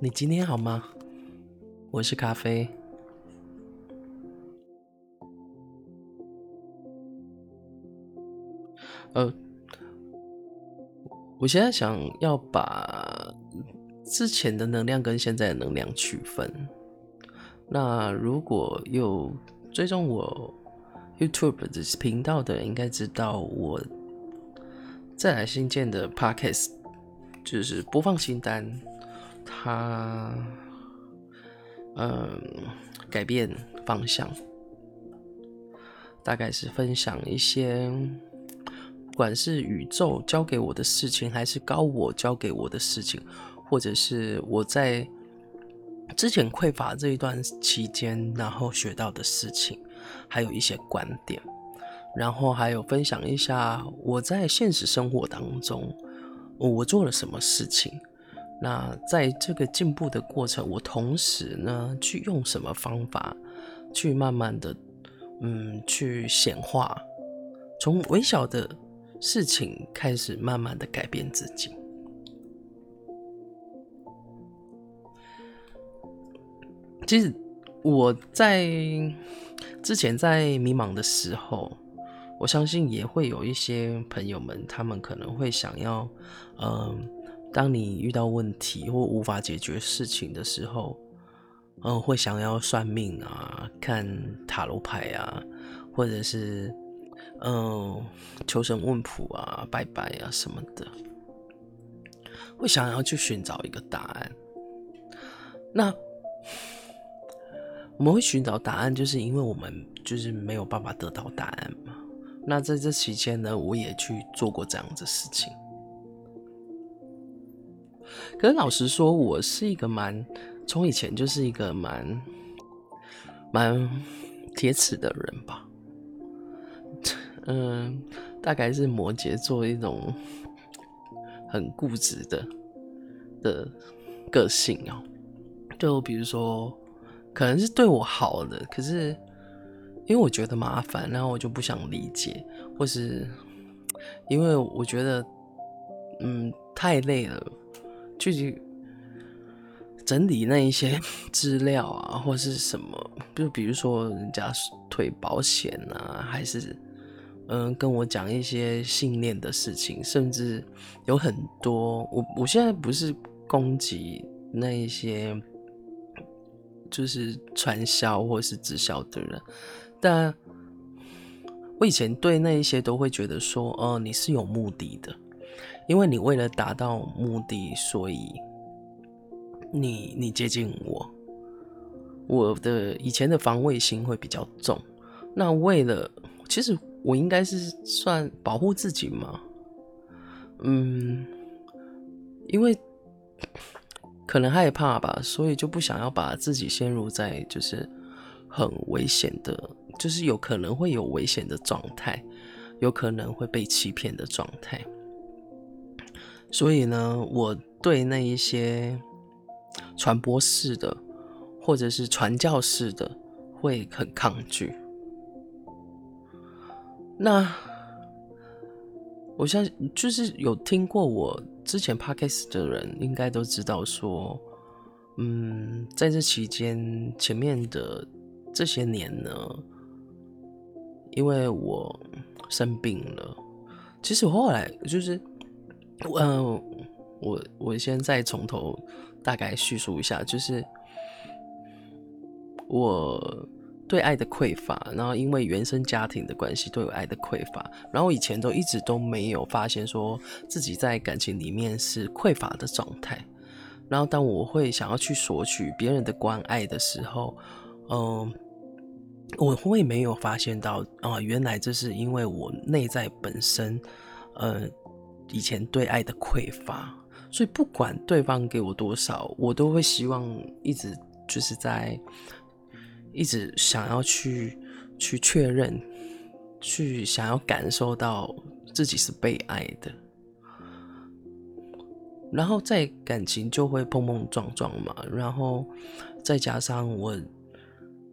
你今天好吗？我是咖啡。呃，我现在想要把之前的能量跟现在的能量区分。那如果有追踪我 YouTube 的频道的，应该知道我再来新建的 Podcast 就是播放清单。他，嗯，改变方向，大概是分享一些，不管是宇宙交给我的事情，还是高我交给我的事情，或者是我在之前匮乏这一段期间，然后学到的事情，还有一些观点，然后还有分享一下我在现实生活当中，我做了什么事情。那在这个进步的过程，我同时呢，去用什么方法，去慢慢的，嗯，去显化，从微小的事情开始，慢慢的改变自己。其实我在之前在迷茫的时候，我相信也会有一些朋友们，他们可能会想要，嗯。当你遇到问题或无法解决事情的时候，嗯，会想要算命啊，看塔罗牌啊，或者是嗯，求神问卜啊，拜拜啊什么的，会想要去寻找一个答案。那我们会寻找答案，就是因为我们就是没有办法得到答案嘛。那在这期间呢，我也去做过这样子的事情。可是老实说，我是一个蛮从以前就是一个蛮蛮铁齿的人吧。嗯，大概是摩羯座一种很固执的的个性哦。就比如说，可能是对我好的，可是因为我觉得麻烦，然后我就不想理解，或是因为我觉得嗯太累了。具体整理那一些 资料啊，或是什么，就比如说人家退保险啊，还是嗯跟我讲一些信念的事情，甚至有很多我我现在不是攻击那一些就是传销或是直销的人，但我以前对那一些都会觉得说，哦，你是有目的的。因为你为了达到目的，所以你你接近我，我的以前的防卫心会比较重。那为了，其实我应该是算保护自己嘛，嗯，因为可能害怕吧，所以就不想要把自己陷入在就是很危险的，就是有可能会有危险的状态，有可能会被欺骗的状态。所以呢，我对那一些传播式的或者是传教式的会很抗拒。那我相信，就是有听过我之前 podcast 的人，应该都知道说，嗯，在这期间前面的这些年呢，因为我生病了，其实我后来就是。嗯，我我先再从头大概叙述一下，就是我对爱的匮乏，然后因为原生家庭的关系，对我爱的匮乏，然后以前都一直都没有发现说自己在感情里面是匮乏的状态，然后当我会想要去索取别人的关爱的时候，嗯，我会没有发现到啊，原来这是因为我内在本身，嗯。以前对爱的匮乏，所以不管对方给我多少，我都会希望一直就是在一直想要去去确认，去想要感受到自己是被爱的，然后在感情就会碰碰撞撞嘛，然后再加上我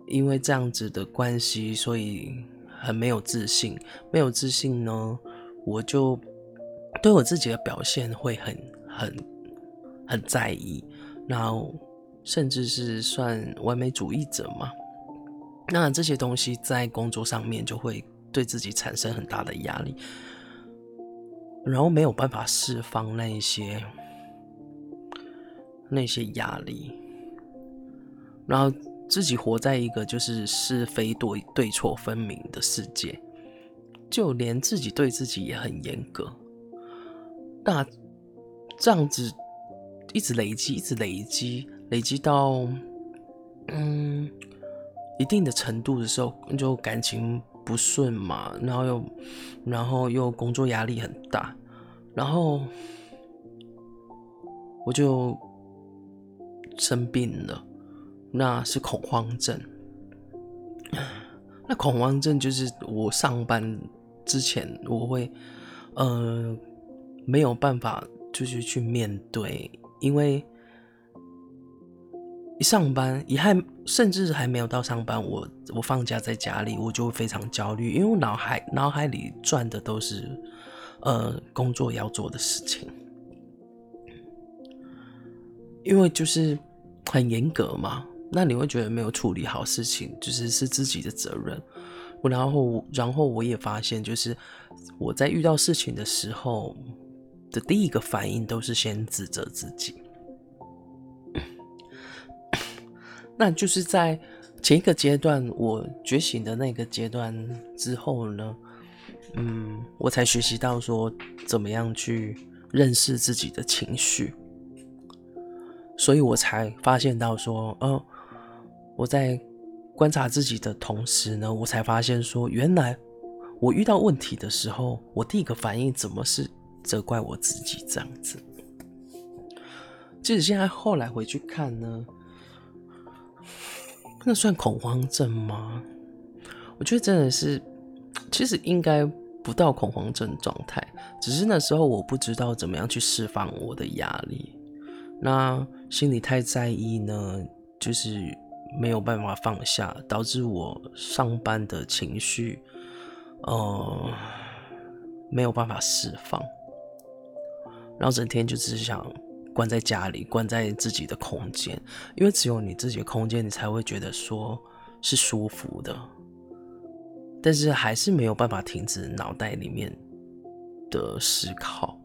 因为这样子的关系，所以很没有自信，没有自信呢，我就。对我自己的表现会很很很在意，然后甚至是算完美主义者嘛。那这些东西在工作上面就会对自己产生很大的压力，然后没有办法释放那一些那些压力，然后自己活在一个就是是非对对错分明的世界，就连自己对自己也很严格。那这样子一直累积，一直累积，累积到嗯。一定的程度的时候，就感情不顺嘛，然后又，然后又工作压力很大，然后我就生病了，那是恐慌症。那恐慌症就是我上班之前我会，呃，没有办法就是去面对，因为。一上班，一还甚至还没有到上班，我我放假在家里，我就非常焦虑，因为我脑海脑海里转的都是，呃，工作要做的事情，因为就是很严格嘛，那你会觉得没有处理好事情，就是是自己的责任。然后然后我也发现，就是我在遇到事情的时候的第一个反应都是先指责自己。那就是在前一个阶段，我觉醒的那个阶段之后呢，嗯，我才学习到说怎么样去认识自己的情绪，所以我才发现到说，哦，我在观察自己的同时呢，我才发现说，原来我遇到问题的时候，我第一个反应怎么是责怪我自己这样子？即使现在后来回去看呢。那算恐慌症吗？我觉得真的是，其实应该不到恐慌症状态，只是那时候我不知道怎么样去释放我的压力，那心里太在意呢，就是没有办法放下，导致我上班的情绪，呃，没有办法释放，然后整天就只是想。关在家里，关在自己的空间，因为只有你自己的空间，你才会觉得说是舒服的。但是还是没有办法停止脑袋里面的思考。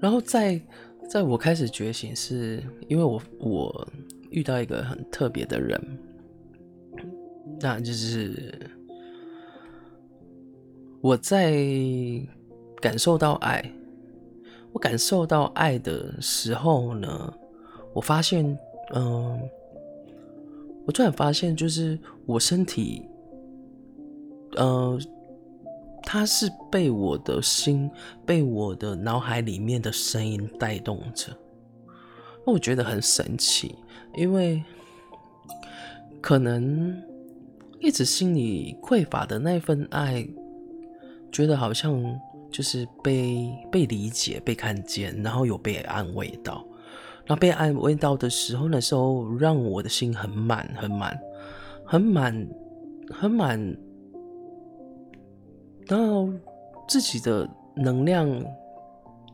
然后在在我开始觉醒，是因为我我遇到一个很特别的人，那就是。我在感受到爱，我感受到爱的时候呢，我发现，嗯、我突然发现，就是我身体，呃，它是被我的心，被我的脑海里面的声音带动着，那我觉得很神奇，因为可能一直心里匮乏的那份爱。觉得好像就是被被理解、被看见，然后有被安慰到。那被安慰到的时候，那时候让我的心很满、很满、很满、很满，然后自己的能量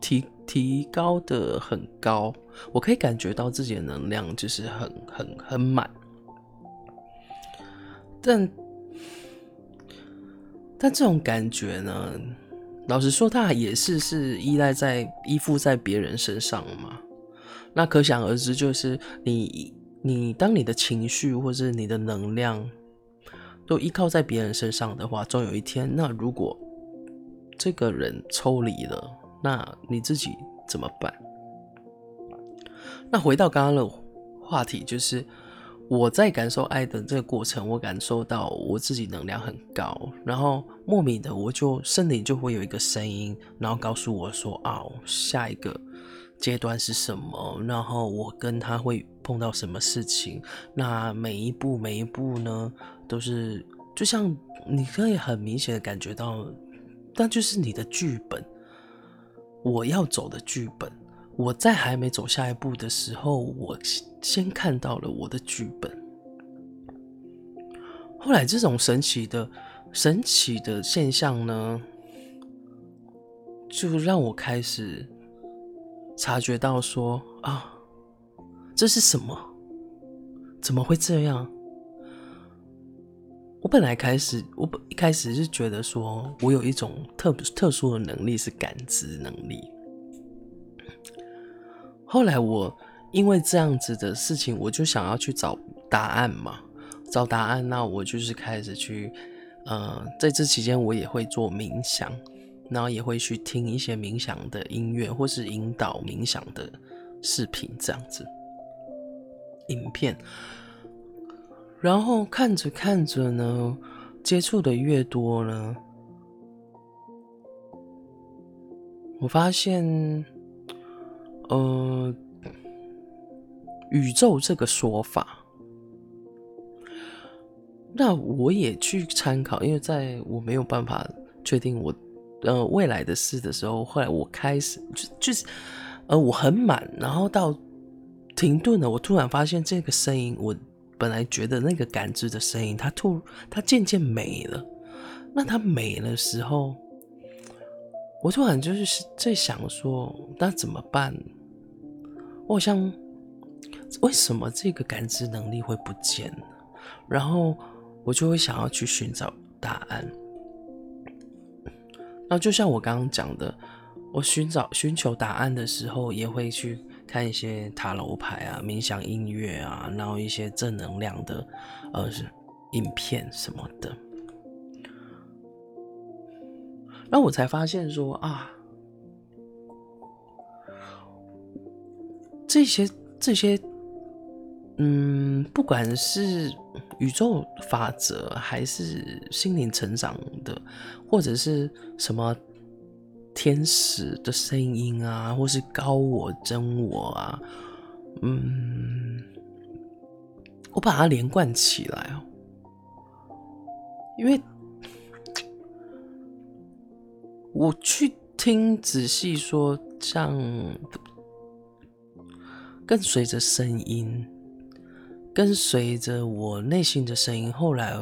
提提高的很高，我可以感觉到自己的能量就是很很很满，但。但这种感觉呢，老实说，它也是是依赖在依附在别人身上嘛。那可想而知，就是你你当你的情绪或是你的能量都依靠在别人身上的话，总有一天，那如果这个人抽离了，那你自己怎么办？那回到刚刚的话题，就是。我在感受爱的这个过程，我感受到我自己能量很高，然后莫名的我就身体就会有一个声音，然后告诉我说：“啊，下一个阶段是什么？然后我跟他会碰到什么事情？那每一步每一步呢，都是就像你可以很明显的感觉到，那就是你的剧本，我要走的剧本。”我在还没走下一步的时候，我先看到了我的剧本。后来这种神奇的、神奇的现象呢，就让我开始察觉到说啊，这是什么？怎么会这样？我本来开始，我本一开始是觉得说我有一种特特殊的能力是感知能力。后来我因为这样子的事情，我就想要去找答案嘛，找答案。那我就是开始去，呃，在这期间我也会做冥想，然后也会去听一些冥想的音乐，或是引导冥想的视频这样子，影片。然后看着看着呢，接触的越多呢，我发现，呃，宇宙这个说法，那我也去参考，因为在我没有办法确定我呃未来的事的时候，后来我开始就就是呃我很满，然后到停顿了，我突然发现这个声音我。本来觉得那个感知的声音，它突它渐渐没了。那它没了时候，我突然就是在想说，那怎么办？我好像为什么这个感知能力会不见？然后我就会想要去寻找答案。那就像我刚刚讲的，我寻找寻求答案的时候，也会去。看一些塔罗牌啊、冥想音乐啊，然后一些正能量的呃影片什么的，然后我才发现说啊，这些这些，嗯，不管是宇宙法则，还是心灵成长的，或者是什么。天使的声音啊，或是高我、真我啊，嗯，我把它连贯起来哦，因为我去听仔细说，像跟随着声音，跟随着我内心的声音，后来。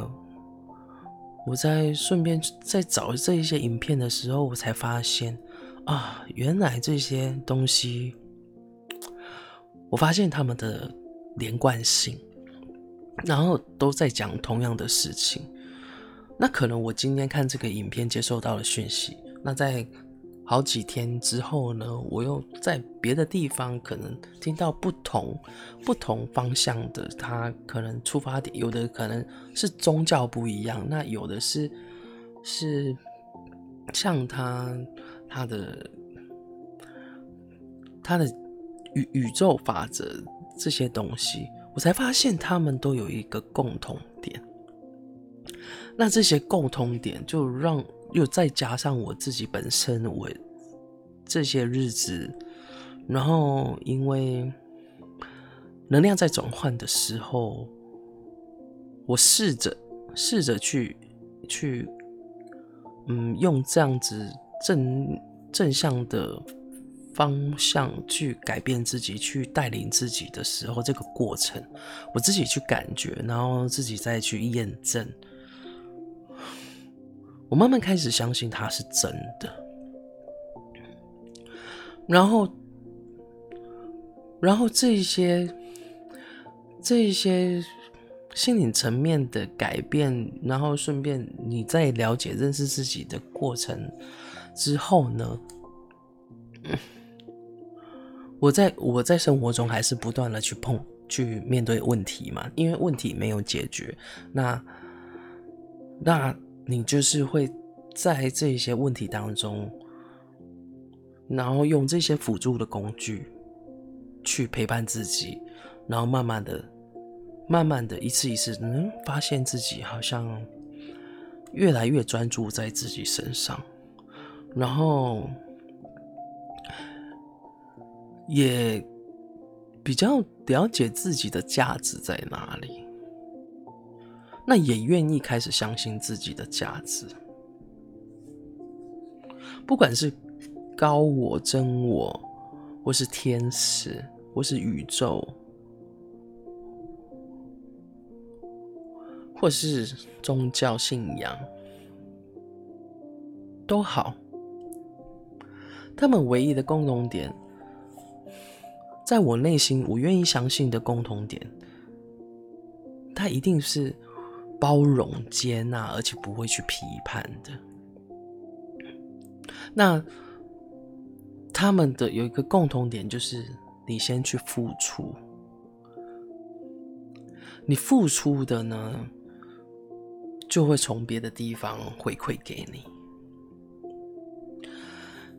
我在顺便在找这一些影片的时候，我才发现啊，原来这些东西，我发现他们的连贯性，然后都在讲同样的事情。那可能我今天看这个影片接收到了讯息，那在。好几天之后呢，我又在别的地方可能听到不同不同方向的，他可能出发点有的可能是宗教不一样，那有的是是像他他的他的宇宇宙法则这些东西，我才发现他们都有一个共同点。那这些共同点就让。又再加上我自己本身，我这些日子，然后因为能量在转换的时候，我试着试着去去，嗯，用这样子正正向的方向去改变自己，去带领自己的时候，这个过程，我自己去感觉，然后自己再去验证。我慢慢开始相信它是真的，然后，然后这一些这一些心理层面的改变，然后顺便你在了解认识自己的过程之后呢，我在我在生活中还是不断的去碰去面对问题嘛，因为问题没有解决，那那。你就是会在这些问题当中，然后用这些辅助的工具去陪伴自己，然后慢慢的、慢慢的一次一次，嗯，发现自己好像越来越专注在自己身上，然后也比较了解自己的价值在哪里。那也愿意开始相信自己的价值，不管是高我、真我，或是天使，或是宇宙，或是宗教信仰，都好。他们唯一的共同点，在我内心，我愿意相信的共同点，他一定是包容、接纳，而且不会去批判的。那他们的有一个共同点，就是你先去付出，你付出的呢，就会从别的地方回馈给你。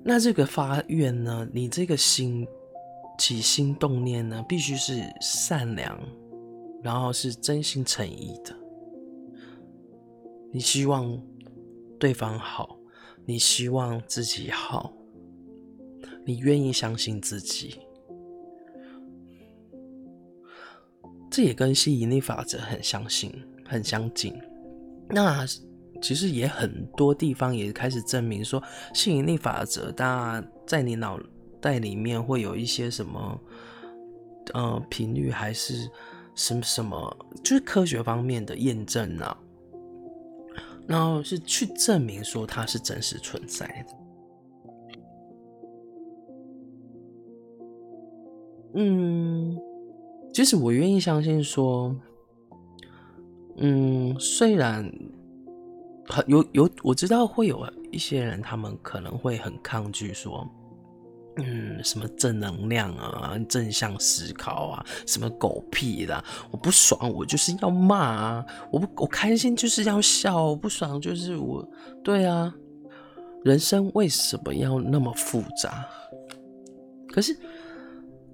那这个发愿呢，你这个心起心动念呢，必须是善良，然后是真心诚意的。你希望对方好，你希望自己好，你愿意相信自己，这也跟吸引力法则很相信、很相近。那。其实也很多地方也开始证明说，吸引力法则，当然在你脑袋里面会有一些什么，呃，频率还是什么什么，就是科学方面的验证啊，然后是去证明说它是真实存在的。嗯，其实我愿意相信说，嗯，虽然很。有有，我知道会有一些人，他们可能会很抗拒说，嗯，什么正能量啊，正向思考啊，什么狗屁的，我不爽，我就是要骂啊，我不我开心就是要笑，我不爽就是我，对啊，人生为什么要那么复杂？可是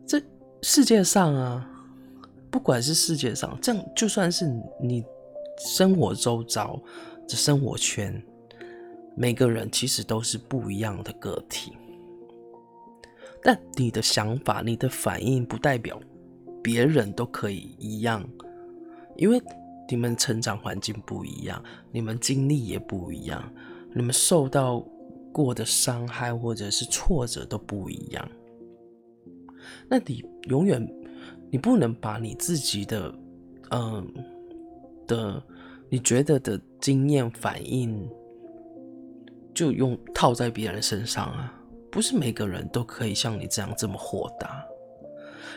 这世界上啊，不管是世界上，这样就算是你生活周遭。这生活圈，每个人其实都是不一样的个体，但你的想法、你的反应不代表别人都可以一样，因为你们成长环境不一样，你们经历也不一样，你们受到过的伤害或者是挫折都不一样。那你永远，你不能把你自己的，嗯的。你觉得的经验反应，就用套在别人身上啊？不是每个人都可以像你这样这么豁达。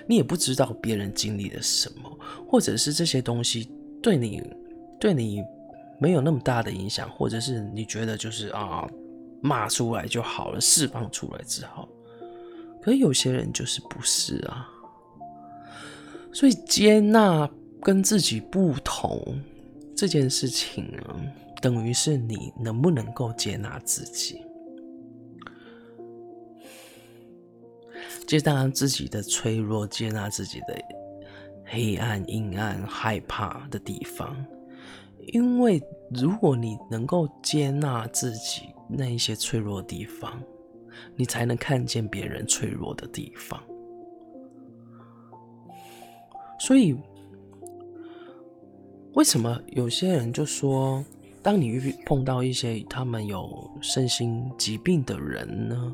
你也不知道别人经历了什么，或者是这些东西对你对你没有那么大的影响，或者是你觉得就是啊骂出来就好了，释放出来之后，可有些人就是不是啊。所以接纳跟自己不同。这件事情呢，等于是你能不能够接纳自己，接纳自己的脆弱，接纳自己的黑暗、阴暗、害怕的地方。因为如果你能够接纳自己那一些脆弱的地方，你才能看见别人脆弱的地方。所以。为什么有些人就说，当你遇碰到一些他们有身心疾病的人呢，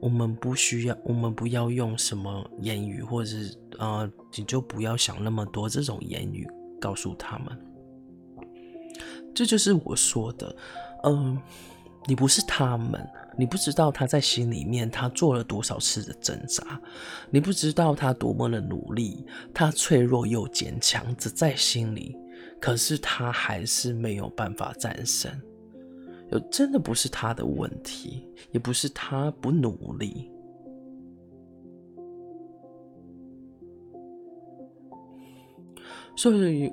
我们不需要，我们不要用什么言语，或者是、呃，你就不要想那么多这种言语告诉他们。这就是我说的，嗯、你不是他们。你不知道他在心里面，他做了多少次的挣扎，你不知道他多么的努力，他脆弱又坚强，只在心里，可是他还是没有办法战胜。有真的不是他的问题，也不是他不努力，所以，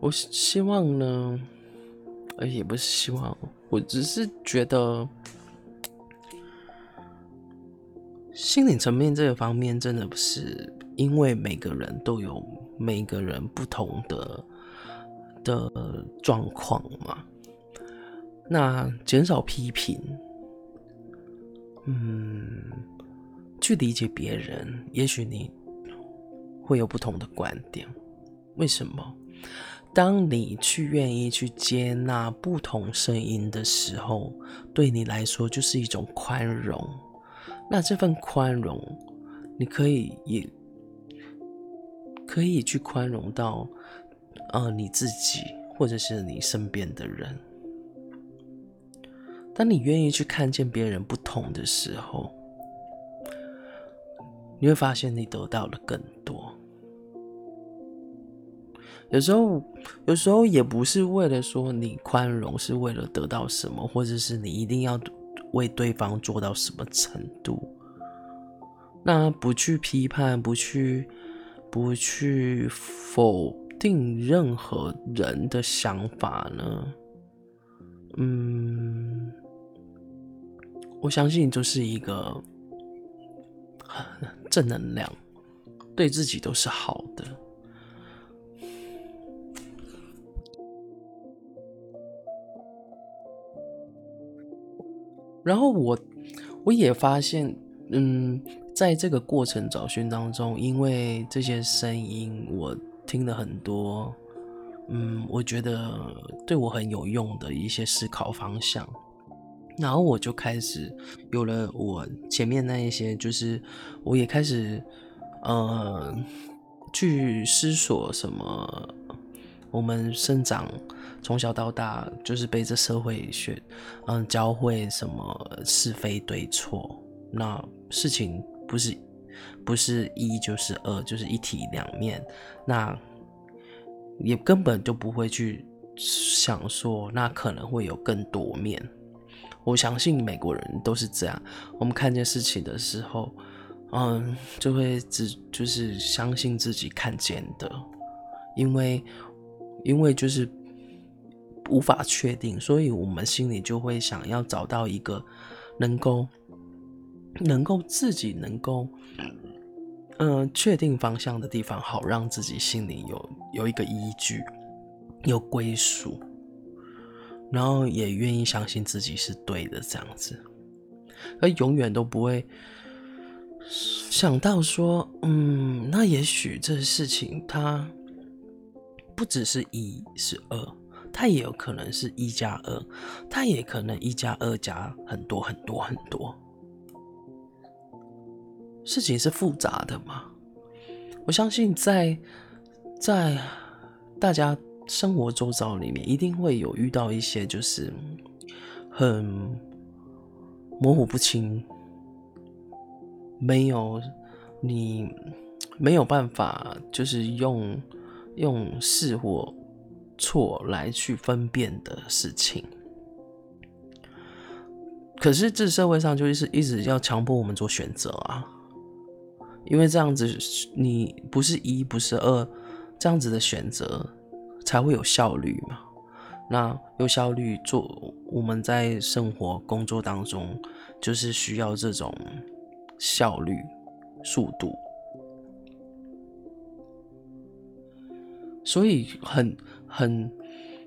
我希望呢，呃，也不是希望，我只是觉得。心理层面这个方面，真的不是因为每个人都有每个人不同的的状况嘛？那减少批评，嗯，去理解别人，也许你会有不同的观点。为什么？当你去愿意去接纳不同声音的时候，对你来说就是一种宽容。那这份宽容，你可以也可以去宽容到，呃，你自己或者是你身边的人。当你愿意去看见别人不同的时候，你会发现你得到了更多。有时候，有时候也不是为了说你宽容，是为了得到什么，或者是你一定要为对方做到什么程度。那不去批判，不去，不去否定任何人的想法呢？嗯，我相信就是一个正能量，对自己都是好的。然后我我也发现，嗯，在这个过程找寻当中，因为这些声音我听了很多，嗯，我觉得对我很有用的一些思考方向，然后我就开始有了我前面那一些，就是我也开始，呃，去思索什么。我们生长从小到大，就是被这社会学，嗯，教会什么是非对错。那事情不是不是一就是二，就是一体两面。那也根本就不会去想说，那可能会有更多面。我相信美国人都是这样。我们看见事情的时候，嗯，就会只就是相信自己看见的，因为。因为就是无法确定，所以我们心里就会想要找到一个能够能够自己能够嗯、确定方向的地方，好让自己心里有有一个依据，有归属，然后也愿意相信自己是对的这样子，而永远都不会想到说，嗯，那也许这事情它。不只是一，是二，它也有可能是一加二，它也可能一加二加很多很多很多。事情是复杂的嘛？我相信在在大家生活周遭里面，一定会有遇到一些就是很模糊不清，没有你没有办法，就是用。用是或错来去分辨的事情，可是这社会上就是一直要强迫我们做选择啊，因为这样子你不是一不是二，这样子的选择才会有效率嘛。那有效率做我们在生活工作当中就是需要这种效率、速度。所以很很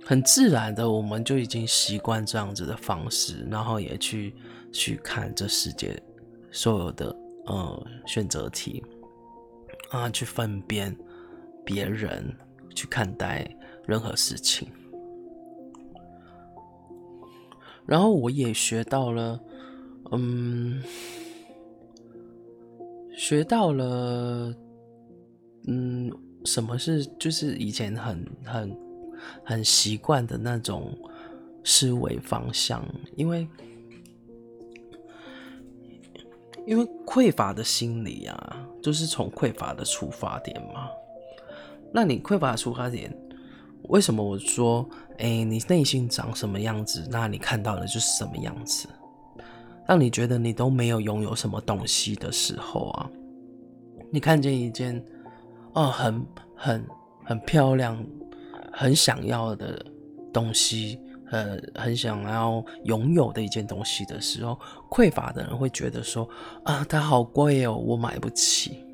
很自然的，我们就已经习惯这样子的方式，然后也去去看这世界所有的呃选择题啊，去分辨别人，去看待任何事情。然后我也学到了，嗯，学到了，嗯。什么是就是以前很很很习惯的那种思维方向？因为因为匮乏的心理啊，就是从匮乏的出发点嘛。那你匮乏的出发点，为什么我说，哎，你内心长什么样子，那你看到的就是什么样子？当你觉得你都没有拥有什么东西的时候啊，你看见一件。哦，很很很漂亮，很想要的东西，呃，很想要拥有的一件东西的时候，匮乏的人会觉得说啊，它好贵哦，我买不起，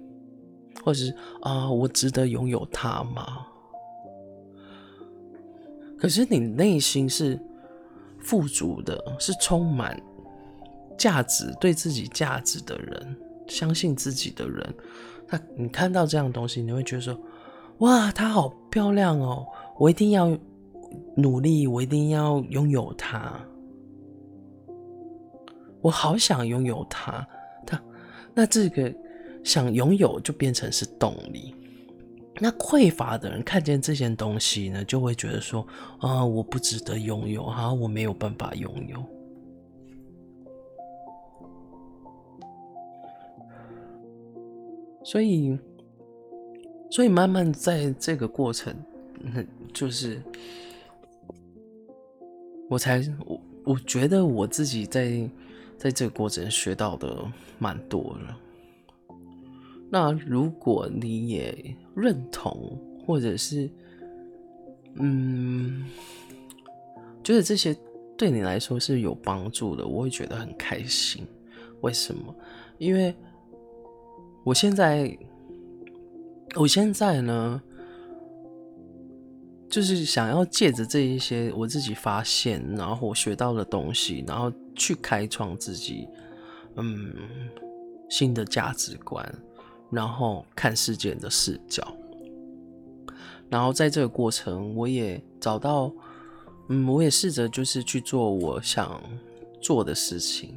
或者是啊，我值得拥有它吗？可是你内心是富足的，是充满价值、对自己价值的人，相信自己的人。那你看到这样东西，你会觉得说：“哇，它好漂亮哦！我一定要努力，我一定要拥有它。我好想拥有它。它，那这个想拥有就变成是动力。那匮乏的人看见这些东西呢，就会觉得说，啊，我不值得拥有，啊，我没有办法拥有。所以所以慢慢在这个过程，就是我才，我我觉得我自己在在这个过程学到的蛮多的。那如果你也认同，或者是嗯，觉得这些对你来说是有帮助的，我会觉得很开心。为什么？因为我现在，我现在呢，就是想要借着这一些我自己发现，然后我学到的东西，然后去开创自己，嗯，新的价值观，然后看世界的视角。然后在这个过程，我也找到，嗯，我也试着就是去做我想做的事情，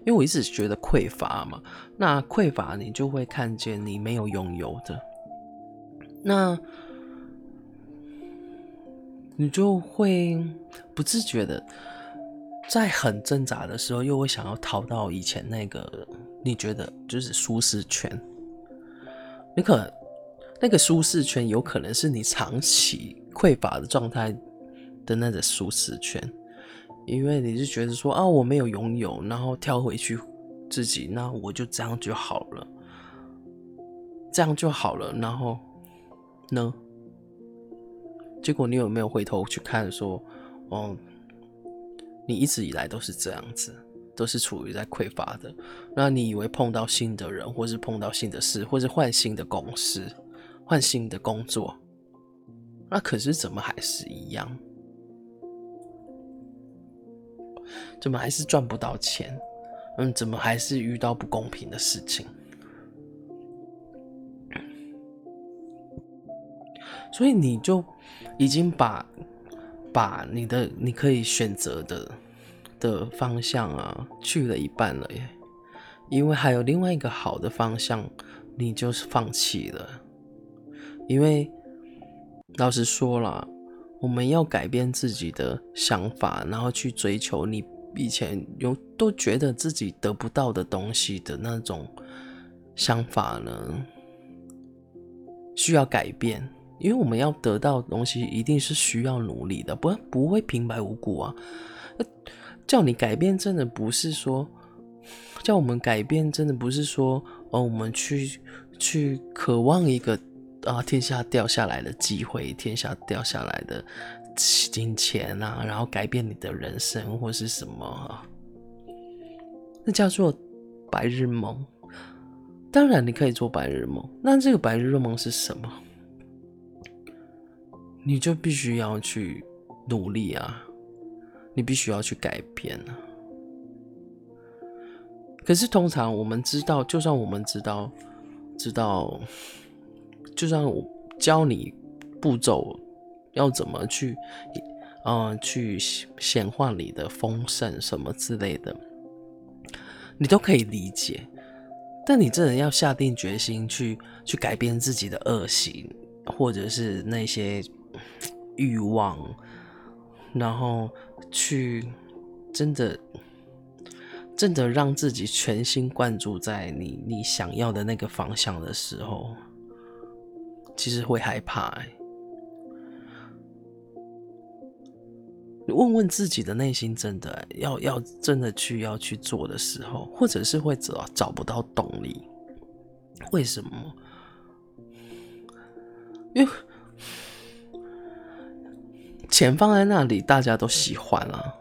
因为我一直觉得匮乏嘛。那匮乏，你就会看见你没有拥有的，那你就会不自觉的在很挣扎的时候，又会想要逃到以前那个你觉得就是舒适圈，你可。那个舒适圈有可能是你长期匮乏的状态的那个舒适圈，因为你是觉得说啊，我没有拥有，然后跳回去自己，那我就这样就好了，这样就好了，然后呢？结果你有没有回头去看说，哦，你一直以来都是这样子，都是处于在匮乏的，那你以为碰到新的人，或是碰到新的事，或是换新的公司。换新的工作，那可是怎么还是一样？怎么还是赚不到钱？嗯，怎么还是遇到不公平的事情？所以你就已经把把你的你可以选择的的方向啊去了一半了耶，因为还有另外一个好的方向，你就是放弃了。因为老实说了，我们要改变自己的想法，然后去追求你以前有都觉得自己得不到的东西的那种想法呢，需要改变。因为我们要得到东西，一定是需要努力的，不然不会平白无故啊。叫你改变，真的不是说叫我们改变，真的不是说哦，我们去去渴望一个。啊！天下掉下来的机会，天下掉下来的金钱啊，然后改变你的人生或是什么啊？那叫做白日梦。当然，你可以做白日梦。那这个白日梦是什么？你就必须要去努力啊！你必须要去改变啊！可是，通常我们知道，就算我们知道，知道。就算我教你步骤要怎么去，嗯、呃，去显化你的丰盛什么之类的，你都可以理解。但你真的要下定决心去去改变自己的恶习，或者是那些欲望，然后去真的真的让自己全心贯注在你你想要的那个方向的时候。其实会害怕，你问问自己的内心，真的要要真的去要去做的时候，或者是会找找不到动力，为什么？因为钱放在那里，大家都喜欢啊。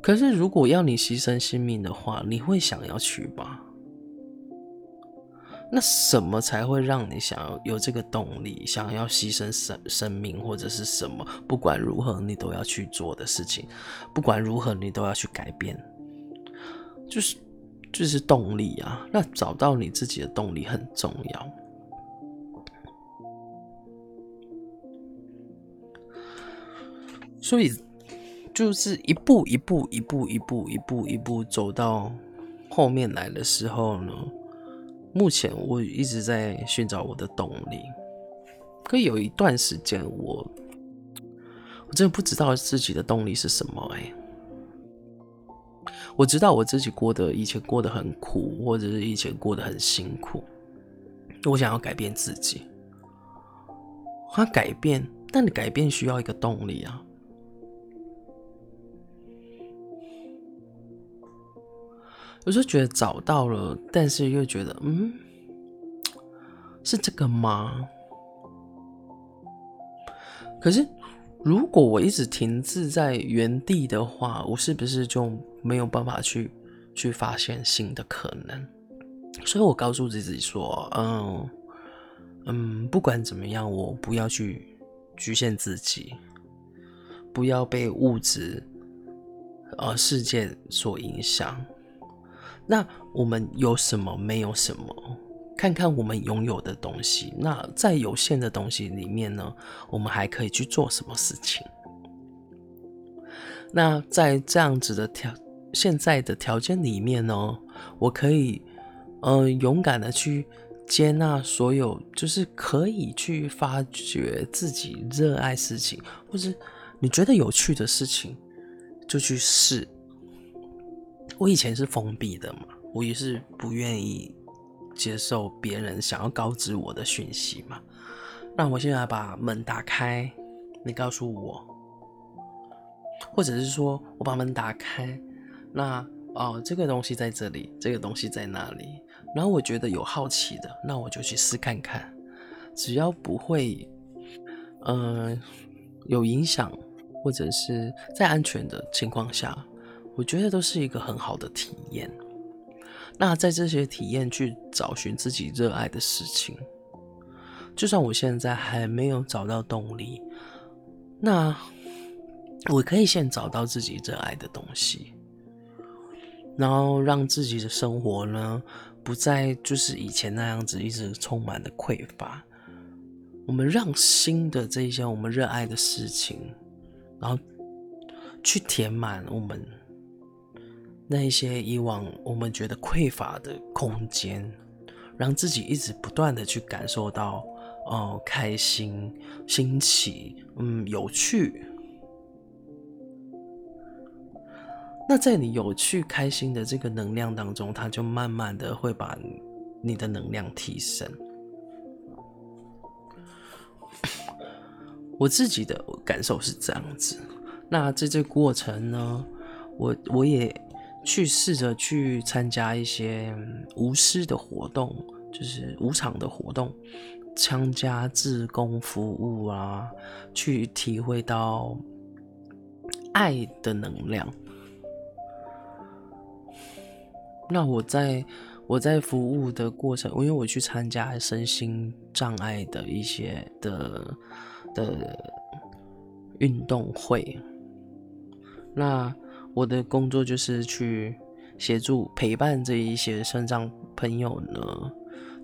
可是如果要你牺牲性命的话，你会想要去吧？那什么才会让你想要有这个动力，想要牺牲生生命或者是什么？不管如何，你都要去做的事情，不管如何，你都要去改变，就是就是动力啊。那找到你自己的动力很重要，所以就是一步一步一步一步一步一步走到后面来的时候呢。目前我一直在寻找我的动力，可有一段时间我我真的不知道自己的动力是什么哎。我知道我自己过得以前过得很苦，或者是以前过得很辛苦，我想要改变自己。他改变，但你改变需要一个动力啊。有时候觉得找到了，但是又觉得，嗯，是这个吗？可是，如果我一直停滞在原地的话，我是不是就没有办法去去发现新的可能？所以我告诉自己说，嗯。嗯，不管怎么样，我不要去局限自己，不要被物质呃世界所影响。那我们有什么？没有什么？看看我们拥有的东西。那在有限的东西里面呢，我们还可以去做什么事情？那在这样子的条现在的条件里面呢，我可以呃勇敢的去。接纳所有，就是可以去发掘自己热爱事情，或是你觉得有趣的事情，就去试。我以前是封闭的嘛，我也是不愿意接受别人想要告知我的讯息嘛。那我现在把门打开，你告诉我，或者是说我把门打开，那哦，这个东西在这里，这个东西在那里。然后我觉得有好奇的，那我就去试看看，只要不会，嗯、有影响，或者是在安全的情况下，我觉得都是一个很好的体验。那在这些体验去找寻自己热爱的事情，就算我现在还没有找到动力，那我可以先找到自己热爱的东西，然后让自己的生活呢，不再就是以前那样子，一直充满了匮乏。我们让新的这一些我们热爱的事情，然后去填满我们那一些以往我们觉得匮乏的空间，让自己一直不断的去感受到，哦，开心、新奇，嗯，有趣。那在你有趣、开心的这个能量当中，它就慢慢的会把你的能量提升。我自己的感受是这样子。那在这过程呢，我我也去试着去参加一些无私的活动，就是无偿的活动，参加志工服务啊，去体会到爱的能量。那我在我在服务的过程，因为我去参加身心障碍的一些的的运动会，那我的工作就是去协助陪伴这一些肾脏朋友呢，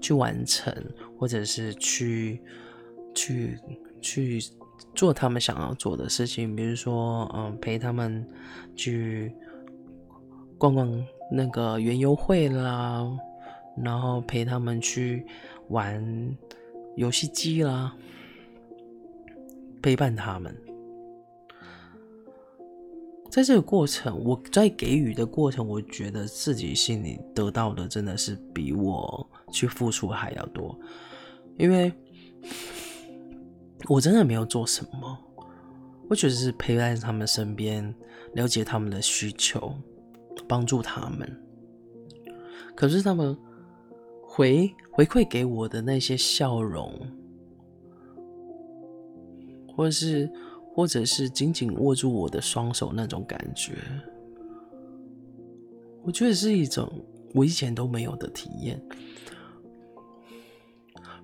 去完成或者是去去去做他们想要做的事情，比如说嗯，陪他们去逛逛。那个园游会啦，然后陪他们去玩游戏机啦，陪伴他们。在这个过程，我在给予的过程，我觉得自己心里得到的真的是比我去付出还要多，因为我真的没有做什么，我只是陪在他们身边，了解他们的需求。帮助他们，可是他们回回馈给我的那些笑容，或是或者是紧紧握住我的双手那种感觉，我觉得是一种我以前都没有的体验。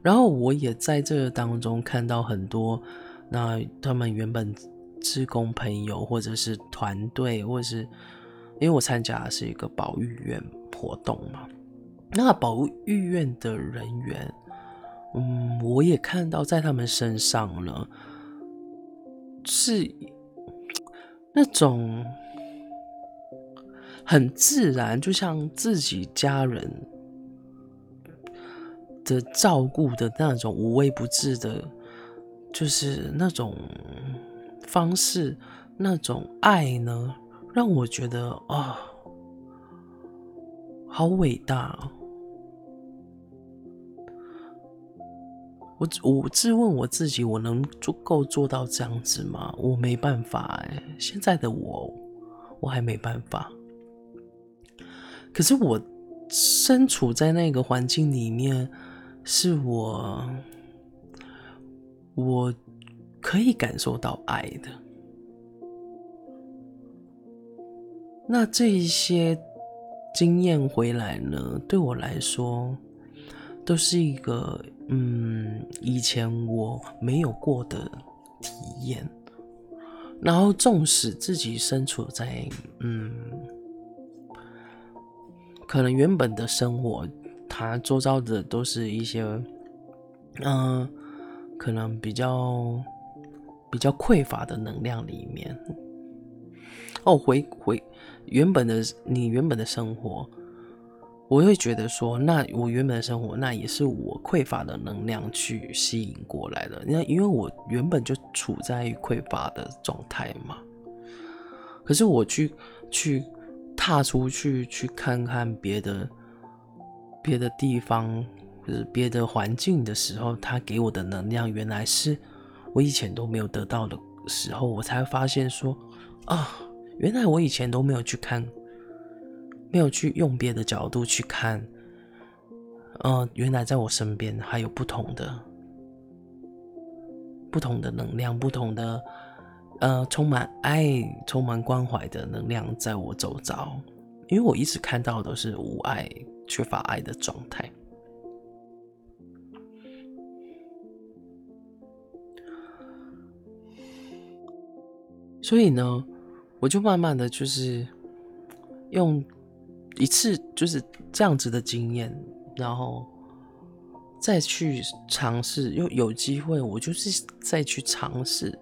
然后我也在这个当中看到很多，那他们原本志工朋友，或者是团队，或者是。因为我参加的是一个保育院活动嘛，那保育院的人员，嗯，我也看到在他们身上了，是那种很自然，就像自己家人的照顾的那种无微不至的，就是那种方式，那种爱呢。让我觉得啊、好伟大！我我自问我自己，我能足够做到这样子吗？我没办法哎，现在的我，我还没办法。可是我身处在那个环境里面，是我我可以感受到爱的。那这一些经验回来呢，对我来说，都是一个嗯，以前我没有过的体验。然后，纵使自己身处在嗯，可能原本的生活，它周遭的都是一些嗯、可能比较比较匮乏的能量里面。哦，回回原本的你原本的生活，我会觉得说，那我原本的生活，那也是我匮乏的能量去吸引过来的。那因为我原本就处在匮乏的状态嘛。可是我去去踏出去去看看别的别的地方，或者别的环境的时候，他给我的能量原来是我以前都没有得到的时候，我才发现说啊。原来我以前都没有去看，没有去用别的角度去看，嗯、原来在我身边还有不同的、不同的能量，不同的，呃，充满爱、充满关怀的能量在我周遭。因为我一直看到的都是无爱、缺乏爱的状态，所以呢。我就慢慢的就是用一次就是这样子的经验，然后再去尝试，又有机会，我就是再去尝试。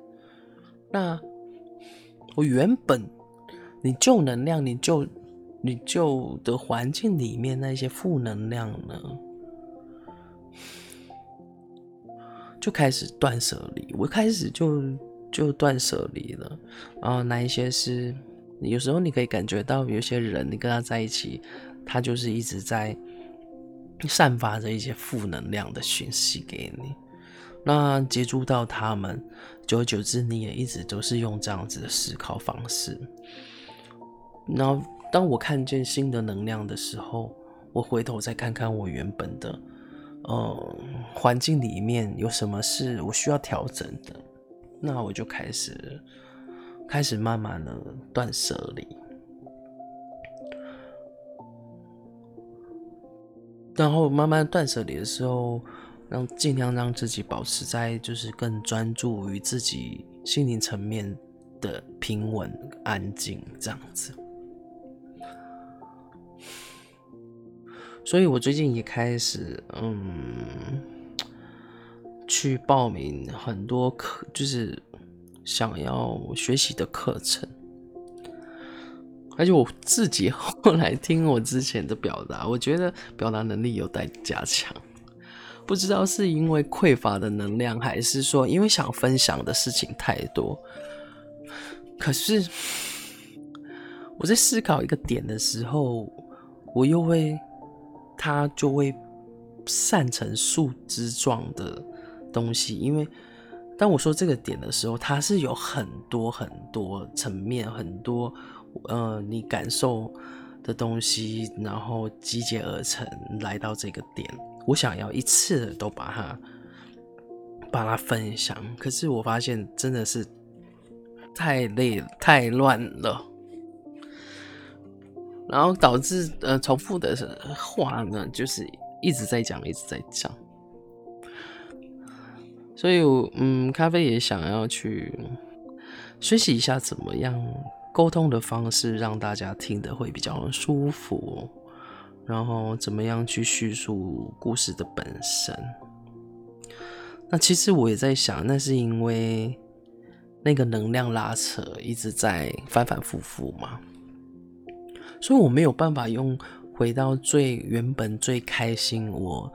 那我原本你旧能量，你就你旧的环境里面那些负能量呢，就开始断舍离。我开始就。就断舍离了，然后那一些是，有时候你可以感觉到有些人，你跟他在一起，他就是一直在散发着一些负能量的讯息给你。那接触到他们，久而久之，你也一直都是用这样子的思考方式。然后当我看见新的能量的时候，我回头再看看我原本的，呃，环境里面有什么是我需要调整的。那我就开始，开始慢慢的断舍离，然后慢慢断舍离的时候，让尽量让自己保持在就是更专注于自己心灵层面的平稳安静这样子。所以我最近也开始，嗯。去报名很多课，就是想要学习的课程，而且我自己后来听我之前的表达，我觉得表达能力有待加强。不知道是因为匮乏的能量，还是说因为想分享的事情太多。可是我在思考一个点的时候，我又会，它就会散成树枝状的。东西，因为当我说这个点的时候，它是有很多很多层面，很多呃你感受的东西，然后集结而成来到这个点。我想要一次都把它把它分享，可是我发现真的是太累太乱了，然后导致呃重复的话呢，就是一直在讲，一直在讲。所以，嗯，咖啡也想要去学习一下怎么样沟通的方式，让大家听得会比较舒服。然后，怎么样去叙述故事的本身？那其实我也在想，那是因为那个能量拉扯一直在反反复复嘛，所以我没有办法用回到最原本最开心，我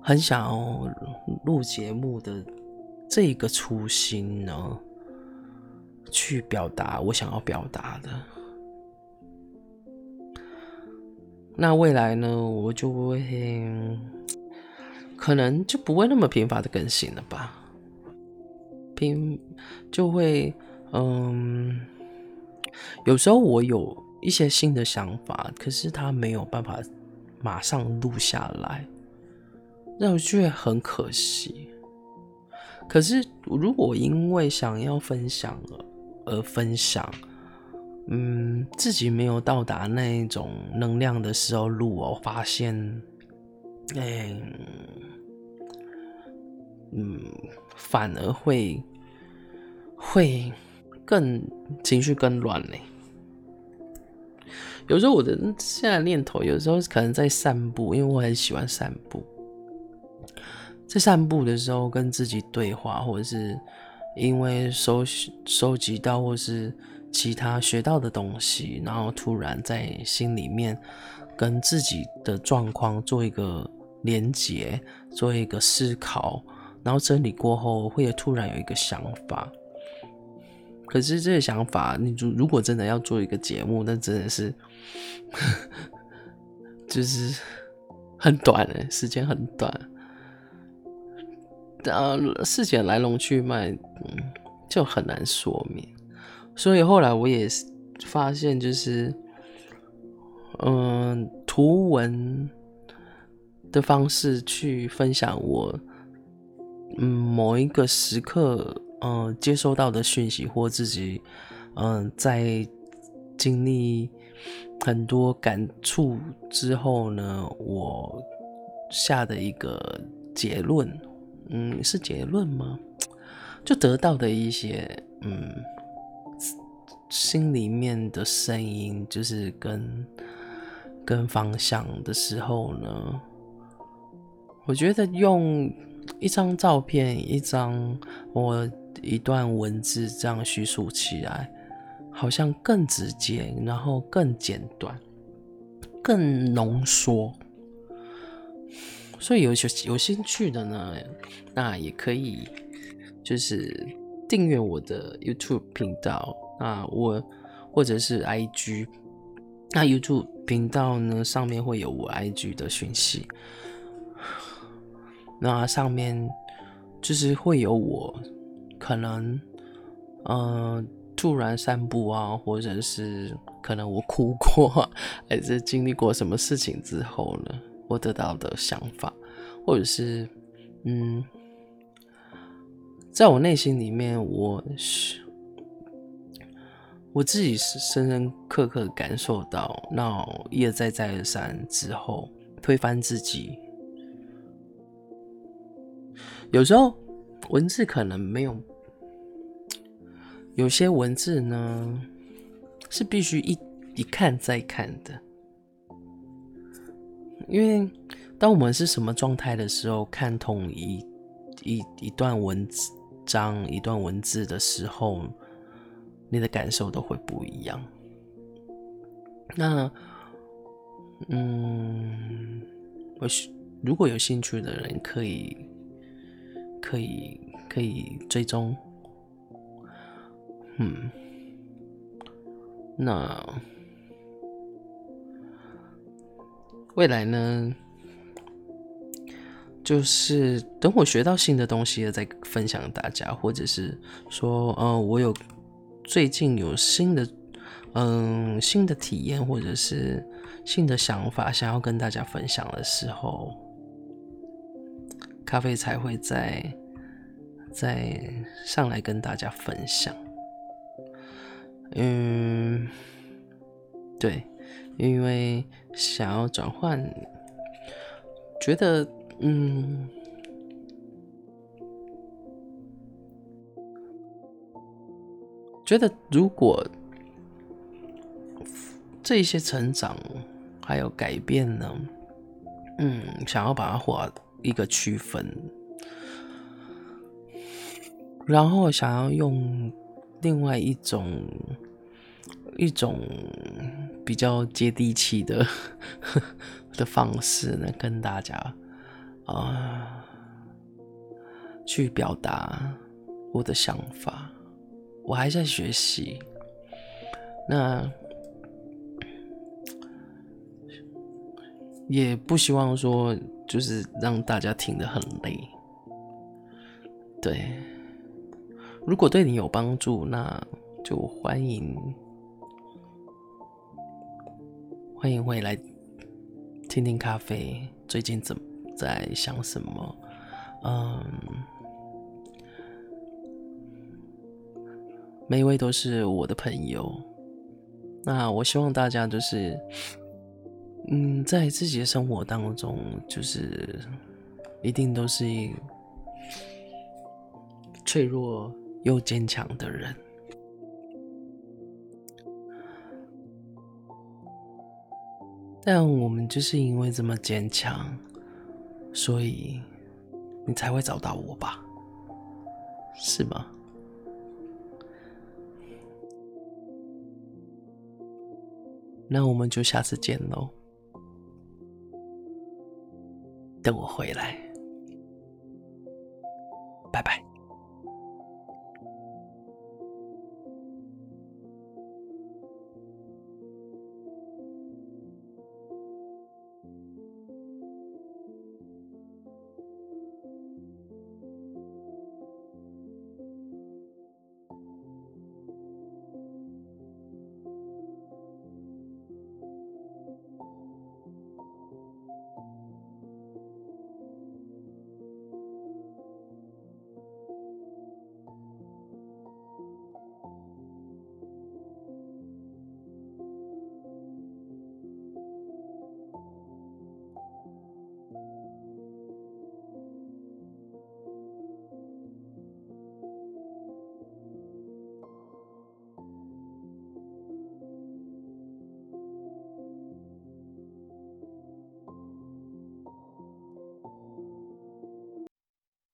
很想要录节目的。这个初心呢，去表达我想要表达的。那未来呢，我就会可能就不会那么频繁的更新了吧，频就会嗯，有时候我有一些新的想法，可是他没有办法马上录下来，那我觉得很可惜。可是如果因为想要分享而分享，嗯，自己没有到达那一种能量的时候录，我发现，哎，嗯，反而会会更情绪更乱呢。有时候我的现在念头，有时候可能在散步，因为我很喜欢散步。在散步的时候跟自己对话，或者是因为收收集到或是其他学到的东西，然后突然在心里面跟自己的状况做一个连结，做一个思考，然后整理过后会突然有一个想法。可是这个想法，你如如果真的要做一个节目，那真的是，就是很短的时间很短，呃，事情来龙去脉，嗯，就很难说明。所以后来我也发现，就是，嗯，图文的方式去分享我，嗯，某一个时刻。嗯、接收到的讯息或自己，嗯、在经历很多感触之后呢，我下的一个结论，嗯，是结论吗？就得到的一些，嗯，心里面的声音，就是跟跟方向的时候呢，我觉得用一张照片，一张我。一段文字这样叙述起来，好像更直接，然后更简短，更浓缩。所以有有有兴趣的呢，那也可以就是订阅我的 YouTube 频道啊，我或者是 IG。那 YouTube 频道呢，上面会有我 IG 的讯息，那上面就是会有我。可能，嗯、呃，突然散步啊，或者是可能我哭过，还是经历过什么事情之后呢，我得到的想法，或者是，嗯，在我内心里面，我是我自己是深深刻刻感受到，那一而再再而三之后，推翻自己，有时候文字可能没有。有些文字呢，是必须一一看再看的，因为当我们是什么状态的时候，看同一一一段文字章、一段文字的时候，你的感受都会不一样。那，嗯，我如果有兴趣的人，可以可以可以追踪。嗯，那未来呢？就是等我学到新的东西了，再分享大家，或者是说，呃，我有最近有新的，嗯，新的体验，或者是新的想法，想要跟大家分享的时候，咖啡才会再再上来跟大家分享。嗯，对，因为想要转换，觉得嗯，觉得如果这些成长还有改变呢，嗯，想要把它画一个区分，然后想要用。另外一种一种比较接地气的 的方式呢，跟大家啊、去表达我的想法。我还在学习，那也不希望说就是让大家听得很累。对，如果对你有帮助，那就欢迎欢迎回来听听咖啡最近怎在想什么。嗯，每一位都是我的朋友。那我希望大家就是，嗯，在自己的生活当中，就是一定都是一脆弱又坚强的人。但我们就是因为这么坚强，所以。你才会找到我吧？是吗？那我们就下次见喽。等我回来。